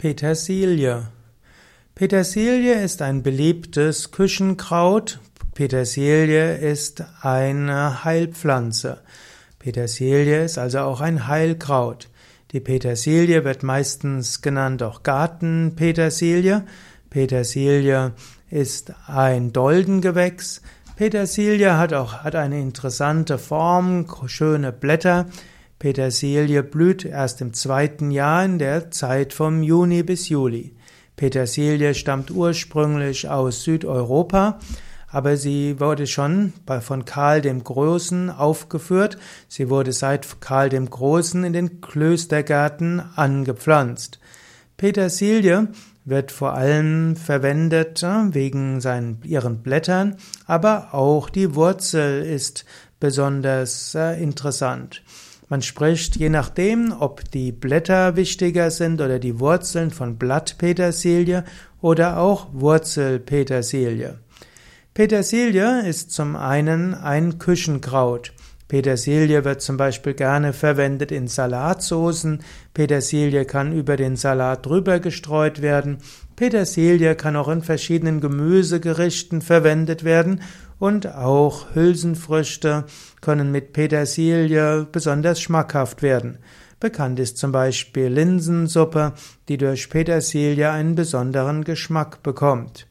Petersilie. Petersilie ist ein beliebtes Küchenkraut. Petersilie ist eine Heilpflanze. Petersilie ist also auch ein Heilkraut. Die Petersilie wird meistens genannt auch Gartenpetersilie. Petersilie ist ein Doldengewächs. Petersilie hat auch hat eine interessante Form, schöne Blätter. Petersilie blüht erst im zweiten Jahr in der Zeit vom Juni bis Juli. Petersilie stammt ursprünglich aus Südeuropa, aber sie wurde schon von Karl dem Großen aufgeführt. Sie wurde seit Karl dem Großen in den Klöstergärten angepflanzt. Petersilie wird vor allem verwendet äh, wegen seinen, ihren Blättern, aber auch die Wurzel ist besonders äh, interessant. Man spricht, je nachdem, ob die Blätter wichtiger sind oder die Wurzeln von Blattpetersilie oder auch Wurzelpetersilie. Petersilie ist zum einen ein Küchenkraut. Petersilie wird zum Beispiel gerne verwendet in Salatsoßen. Petersilie kann über den Salat drüber gestreut werden. Petersilie kann auch in verschiedenen Gemüsegerichten verwendet werden und auch Hülsenfrüchte können mit Petersilie besonders schmackhaft werden. Bekannt ist zum Beispiel Linsensuppe, die durch Petersilie einen besonderen Geschmack bekommt.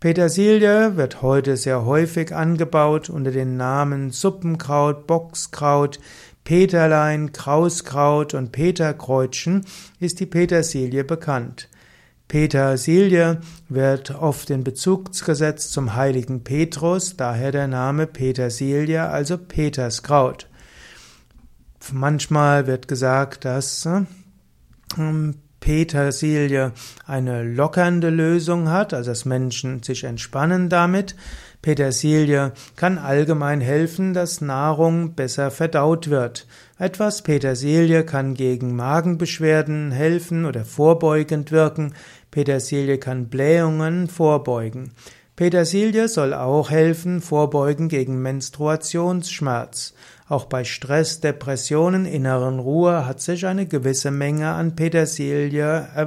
Petersilie wird heute sehr häufig angebaut unter den Namen Suppenkraut, Boxkraut, Peterlein, Krauskraut und Peterkreutchen ist die Petersilie bekannt. Petersilie wird oft in Bezug gesetzt zum heiligen Petrus, daher der Name Petersilie, also Peterskraut. Manchmal wird gesagt, dass ähm, Petersilie eine lockernde Lösung hat, also dass Menschen sich entspannen damit. Petersilie kann allgemein helfen, dass Nahrung besser verdaut wird. Etwas Petersilie kann gegen Magenbeschwerden helfen oder vorbeugend wirken. Petersilie kann Blähungen vorbeugen. Petersilie soll auch helfen, vorbeugen gegen Menstruationsschmerz. Auch bei Stress, Depressionen, inneren Ruhe hat sich eine gewisse Menge an Petersilie äh,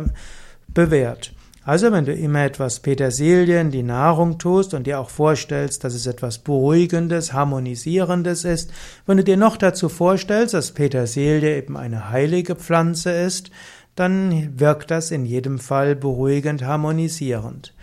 bewährt. Also wenn du immer etwas Petersilie in die Nahrung tust und dir auch vorstellst, dass es etwas Beruhigendes, Harmonisierendes ist, wenn du dir noch dazu vorstellst, dass Petersilie eben eine heilige Pflanze ist, dann wirkt das in jedem Fall beruhigend, harmonisierend.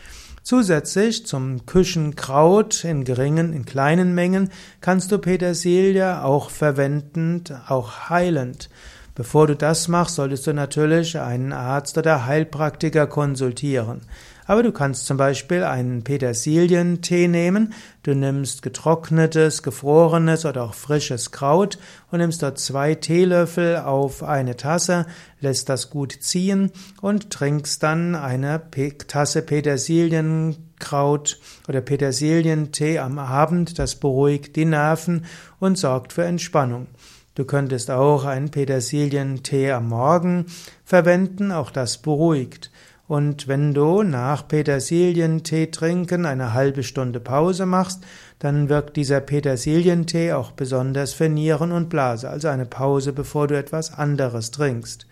Zusätzlich zum Küchenkraut in geringen, in kleinen Mengen kannst du Petersilie auch verwendend, auch heilend. Bevor du das machst, solltest du natürlich einen Arzt oder Heilpraktiker konsultieren. Aber du kannst zum Beispiel einen Petersilientee nehmen, du nimmst getrocknetes, gefrorenes oder auch frisches Kraut und nimmst dort zwei Teelöffel auf eine Tasse, lässt das gut ziehen und trinkst dann eine Tasse Petersilienkraut oder Petersilientee am Abend, das beruhigt die Nerven und sorgt für Entspannung. Du könntest auch einen Petersilientee am Morgen verwenden, auch das beruhigt. Und wenn du nach Petersilientee trinken eine halbe Stunde Pause machst, dann wirkt dieser Petersilientee auch besonders für Nieren und Blase, also eine Pause, bevor du etwas anderes trinkst.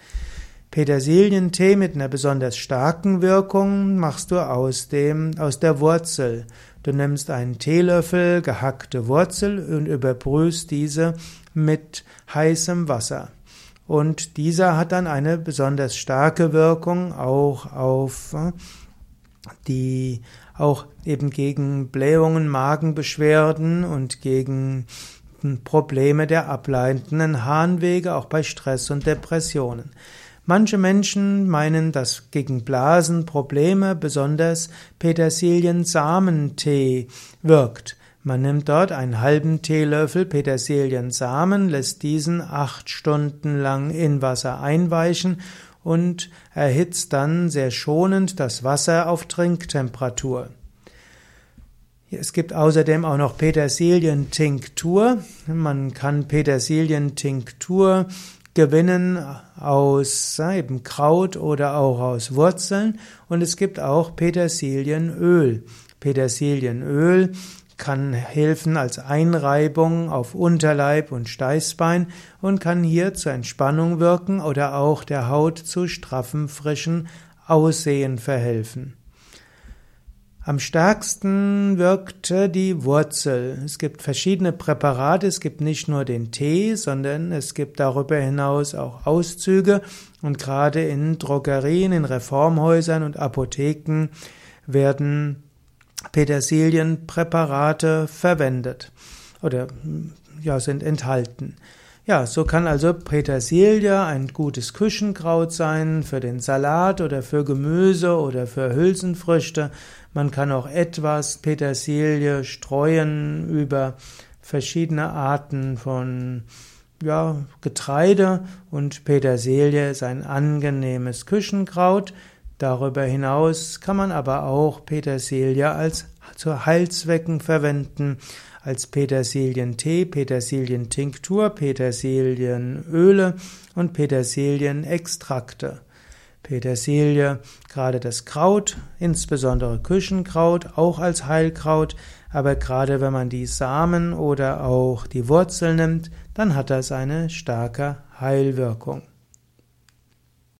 Petersilientee mit einer besonders starken Wirkung machst du aus dem, aus der Wurzel. Du nimmst einen Teelöffel gehackte Wurzel und überbrühst diese mit heißem Wasser. Und dieser hat dann eine besonders starke Wirkung auch auf äh, die, auch eben gegen Blähungen, Magenbeschwerden und gegen Probleme der ableitenden Harnwege, auch bei Stress und Depressionen. Manche Menschen meinen, dass gegen Blasenprobleme besonders Petersilien-Samentee wirkt. Man nimmt dort einen halben Teelöffel Petersiliensamen, lässt diesen acht Stunden lang in Wasser einweichen und erhitzt dann sehr schonend das Wasser auf Trinktemperatur. Es gibt außerdem auch noch Petersilientinktur. Man kann Petersilientinktur gewinnen aus eben Kraut oder auch aus Wurzeln und es gibt auch Petersilienöl. Petersilienöl kann helfen als Einreibung auf Unterleib und Steißbein und kann hier zur Entspannung wirken oder auch der Haut zu straffen, frischen Aussehen verhelfen. Am stärksten wirkte die Wurzel. Es gibt verschiedene Präparate. Es gibt nicht nur den Tee, sondern es gibt darüber hinaus auch Auszüge. Und gerade in Drogerien, in Reformhäusern und Apotheken werden Petersilienpräparate verwendet oder ja, sind enthalten. Ja, so kann also Petersilie ein gutes Küchenkraut sein für den Salat oder für Gemüse oder für Hülsenfrüchte. Man kann auch etwas Petersilie streuen über verschiedene Arten von ja, Getreide und Petersilie ist ein angenehmes Küchenkraut. Darüber hinaus kann man aber auch Petersilie als zu Heilzwecken verwenden, als Petersilientee, Petersilientinktur, Petersilienöle und Petersilienextrakte. Petersilie, gerade das Kraut, insbesondere Küchenkraut, auch als Heilkraut, aber gerade wenn man die Samen oder auch die Wurzel nimmt, dann hat das eine starke Heilwirkung.